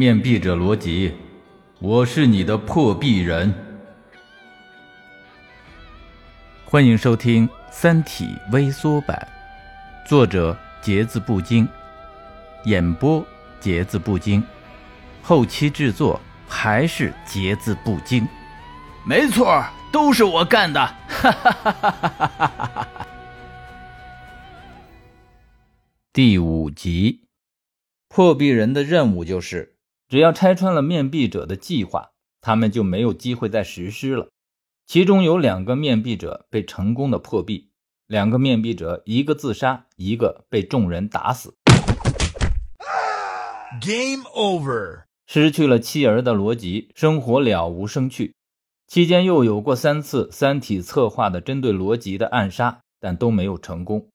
面壁者罗辑，我是你的破壁人。欢迎收听《三体》微缩版，作者节字不精，演播节字不精，后期制作还是节字不精。没错，都是我干的！哈哈哈哈哈哈！第五集，破壁人的任务就是，只要拆穿了面壁者的计划，他们就没有机会再实施了。其中有两个面壁者被成功的破壁，两个面壁者一个自杀，一个被众人打死。Game over，失去了妻儿的罗辑生活了无生趣。期间又有过三次三体策划的针对罗辑的暗杀，但都没有成功。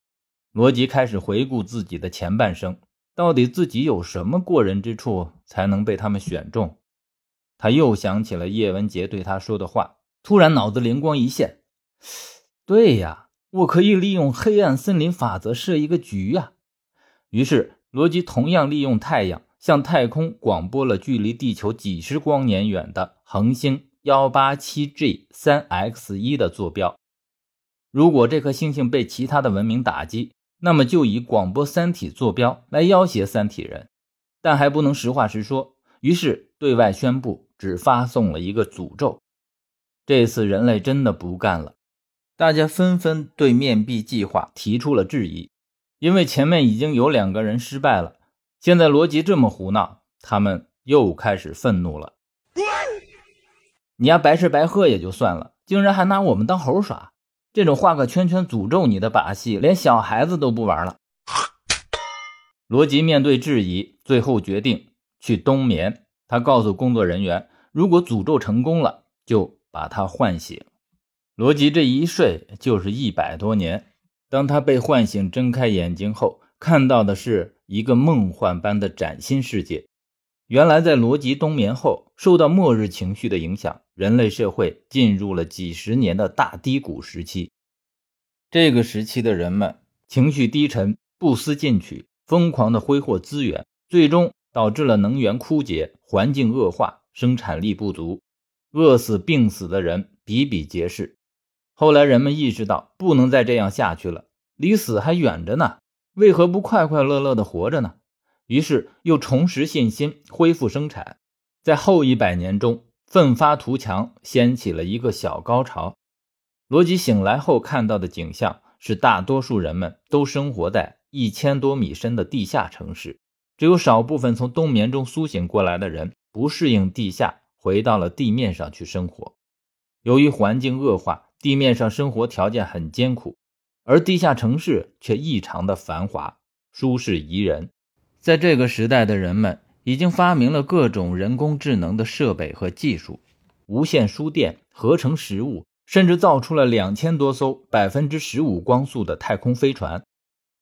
罗辑开始回顾自己的前半生，到底自己有什么过人之处才能被他们选中？他又想起了叶文洁对他说的话。突然，脑子灵光一现，对呀，我可以利用黑暗森林法则设一个局呀。于是，罗辑同样利用太阳向太空广播了距离地球几十光年远的恒星幺八七 G 三 X 一的坐标。如果这颗星星被其他的文明打击，那么就以广播三体坐标来要挟三体人，但还不能实话实说。于是，对外宣布只发送了一个诅咒。这次人类真的不干了，大家纷纷对面壁计划提出了质疑，因为前面已经有两个人失败了，现在罗辑这么胡闹，他们又开始愤怒了。你丫，白吃白喝也就算了，竟然还拿我们当猴耍，这种画个圈圈诅咒你的把戏，连小孩子都不玩了。罗辑面对质疑，最后决定去冬眠。他告诉工作人员，如果诅咒成功了，就。把他唤醒，罗辑这一睡就是一百多年。当他被唤醒，睁开眼睛后，看到的是一个梦幻般的崭新世界。原来，在罗辑冬眠后，受到末日情绪的影响，人类社会进入了几十年的大低谷时期。这个时期的人们情绪低沉，不思进取，疯狂地挥霍资源，最终导致了能源枯竭、环境恶化、生产力不足。饿死、病死的人比比皆是。后来人们意识到不能再这样下去了，离死还远着呢，为何不快快乐乐的活着呢？于是又重拾信心，恢复生产。在后一百年中，奋发图强，掀起了一个小高潮。罗辑醒来后看到的景象是，大多数人们都生活在一千多米深的地下城市，只有少部分从冬眠中苏醒过来的人不适应地下。回到了地面上去生活，由于环境恶化，地面上生活条件很艰苦，而地下城市却异常的繁华、舒适宜人。在这个时代的人们已经发明了各种人工智能的设备和技术，无线输电、合成食物，甚至造出了两千多艘百分之十五光速的太空飞船。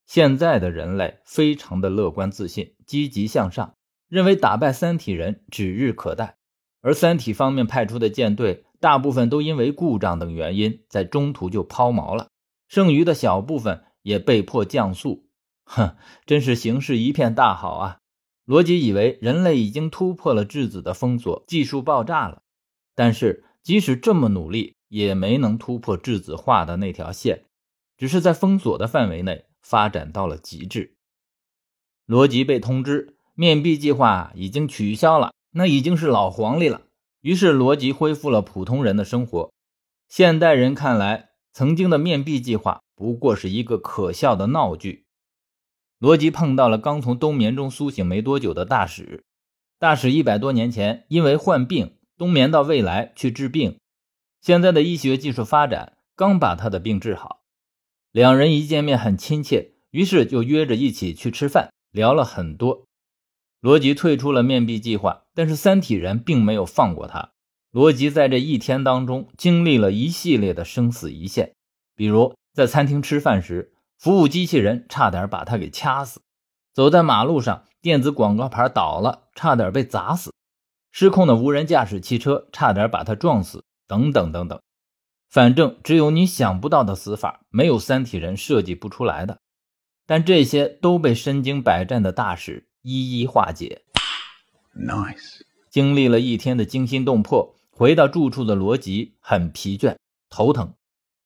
现在的人类非常的乐观自信、积极向上，认为打败三体人指日可待。而三体方面派出的舰队，大部分都因为故障等原因，在中途就抛锚了，剩余的小部分也被迫降速。哼，真是形势一片大好啊！罗辑以为人类已经突破了质子的封锁，技术爆炸了。但是即使这么努力，也没能突破质子画的那条线，只是在封锁的范围内发展到了极致。罗辑被通知，面壁计划已经取消了。那已经是老黄历了。于是罗辑恢复了普通人的生活。现代人看来，曾经的面壁计划不过是一个可笑的闹剧。罗辑碰到了刚从冬眠中苏醒没多久的大使。大使一百多年前因为患病冬眠到未来去治病，现在的医学技术发展刚把他的病治好。两人一见面很亲切，于是就约着一起去吃饭，聊了很多。罗辑退出了面壁计划，但是三体人并没有放过他。罗辑在这一天当中经历了一系列的生死一线，比如在餐厅吃饭时，服务机器人差点把他给掐死；走在马路上，电子广告牌倒了，差点被砸死；失控的无人驾驶汽车差点把他撞死，等等等等。反正只有你想不到的死法，没有三体人设计不出来的。但这些都被身经百战的大使。一一化解。Nice。经历了一天的惊心动魄，回到住处的罗辑很疲倦、头疼，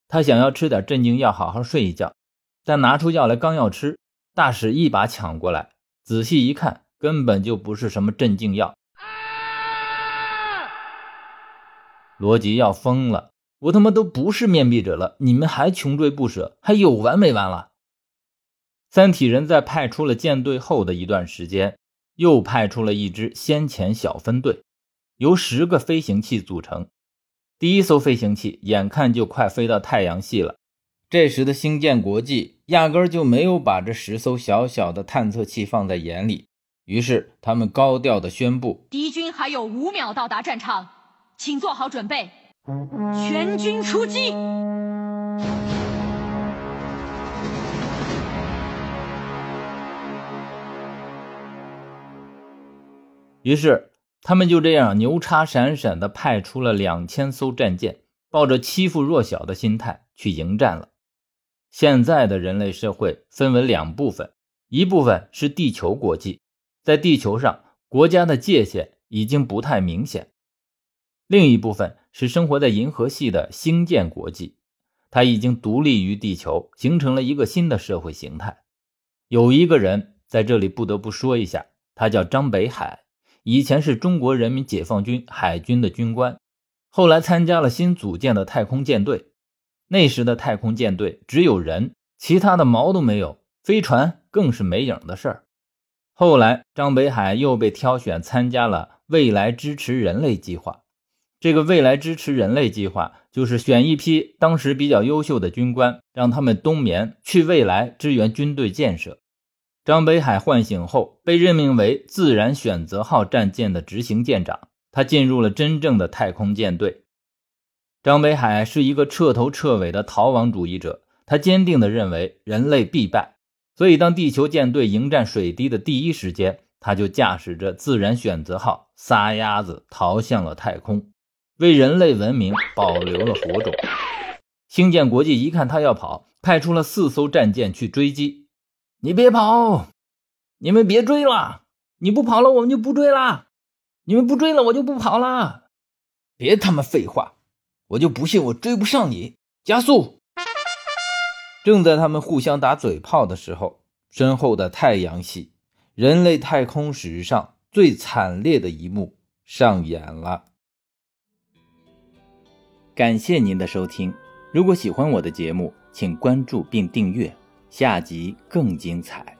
他想要吃点镇静药，好好睡一觉。但拿出药来刚要吃，大使一把抢过来，仔细一看，根本就不是什么镇静药。罗辑要疯了！我他妈都不是面壁者了，你们还穷追不舍，还有完没完了？三体人在派出了舰队后的一段时间。又派出了一支先遣小分队，由十个飞行器组成。第一艘飞行器眼看就快飞到太阳系了，这时的星舰国际压根儿就没有把这十艘小小的探测器放在眼里，于是他们高调的宣布：敌军还有五秒到达战场，请做好准备，全军出击。于是，他们就这样牛叉闪闪的派出了两千艘战舰，抱着欺负弱小的心态去迎战了。现在的人类社会分为两部分，一部分是地球国际，在地球上国家的界限已经不太明显；另一部分是生活在银河系的星舰国际，它已经独立于地球，形成了一个新的社会形态。有一个人在这里不得不说一下，他叫张北海。以前是中国人民解放军海军的军官，后来参加了新组建的太空舰队。那时的太空舰队只有人，其他的毛都没有，飞船更是没影的事儿。后来，张北海又被挑选参加了未来支持人类计划。这个未来支持人类计划，就是选一批当时比较优秀的军官，让他们冬眠去未来支援军队建设。张北海唤醒后，被任命为“自然选择号”战舰的执行舰长。他进入了真正的太空舰队。张北海是一个彻头彻尾的逃亡主义者，他坚定地认为人类必败。所以，当地球舰队迎战水滴的第一时间，他就驾驶着“自然选择号”撒丫子逃向了太空，为人类文明保留了火种。星舰国际一看他要跑，派出了四艘战舰去追击。你别跑，你们别追了！你不跑了，我们就不追了。你们不追了，我就不跑了。别他妈废话，我就不信我追不上你！加速！正在他们互相打嘴炮的时候，身后的太阳系，人类太空史上最惨烈的一幕上演了。感谢您的收听，如果喜欢我的节目，请关注并订阅。下集更精彩。